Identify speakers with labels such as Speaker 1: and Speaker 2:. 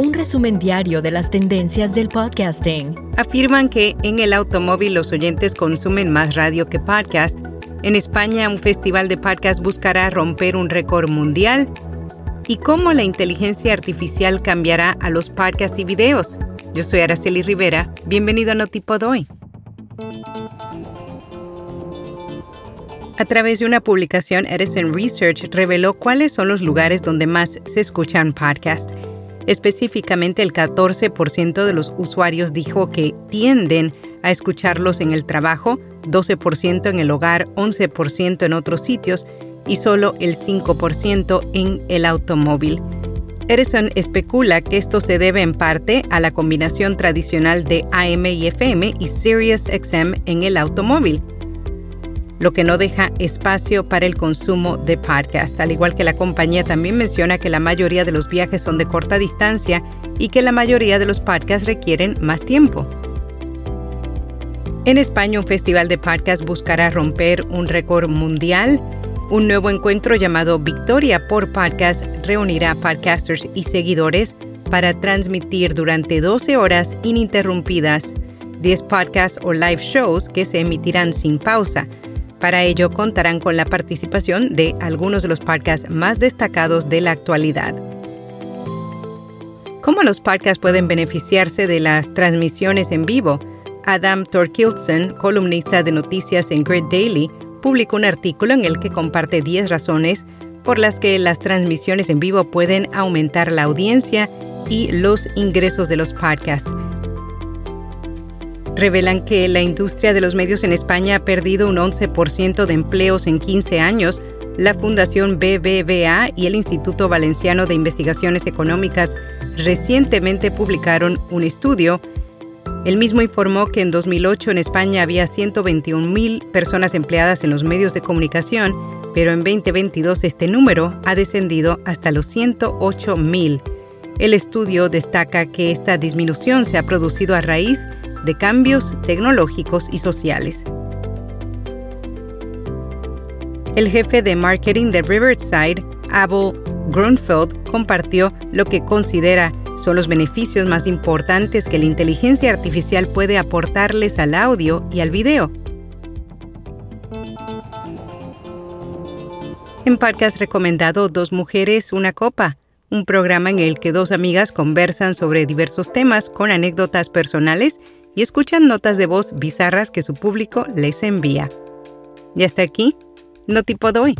Speaker 1: Un resumen diario de las tendencias del podcasting.
Speaker 2: Afirman que en el automóvil los oyentes consumen más radio que podcast. En España, un festival de podcast buscará romper un récord mundial. ¿Y cómo la inteligencia artificial cambiará a los podcasts y videos? Yo soy Araceli Rivera. Bienvenido a Notipod hoy. A través de una publicación, Edison Research reveló cuáles son los lugares donde más se escuchan podcasts. Específicamente, el 14% de los usuarios dijo que tienden a escucharlos en el trabajo, 12% en el hogar, 11% en otros sitios y solo el 5% en el automóvil. Edison especula que esto se debe en parte a la combinación tradicional de AM y FM y Sirius XM en el automóvil lo que no deja espacio para el consumo de podcast. Al igual que la compañía también menciona que la mayoría de los viajes son de corta distancia y que la mayoría de los podcasts requieren más tiempo. En España, un festival de podcast buscará romper un récord mundial. Un nuevo encuentro llamado Victoria por Podcast reunirá podcasters y seguidores para transmitir durante 12 horas ininterrumpidas 10 podcasts o live shows que se emitirán sin pausa para ello contarán con la participación de algunos de los podcasts más destacados de la actualidad. ¿Cómo los podcasts pueden beneficiarse de las transmisiones en vivo? Adam Torkildsen, columnista de noticias en Grid Daily, publicó un artículo en el que comparte 10 razones por las que las transmisiones en vivo pueden aumentar la audiencia y los ingresos de los podcasts revelan que la industria de los medios en España ha perdido un 11% de empleos en 15 años. La Fundación BBVA y el Instituto Valenciano de Investigaciones Económicas recientemente publicaron un estudio. El mismo informó que en 2008 en España había 121.000 personas empleadas en los medios de comunicación, pero en 2022 este número ha descendido hasta los 108.000. El estudio destaca que esta disminución se ha producido a raíz de cambios tecnológicos y sociales. El jefe de marketing de Riverside, Abel Grunfeld, compartió lo que considera son los beneficios más importantes que la inteligencia artificial puede aportarles al audio y al video. En podcast recomendado Dos Mujeres, Una Copa, un programa en el que dos amigas conversan sobre diversos temas con anécdotas personales y escuchan notas de voz bizarras que su público les envía. Y hasta aquí, no tipo doy.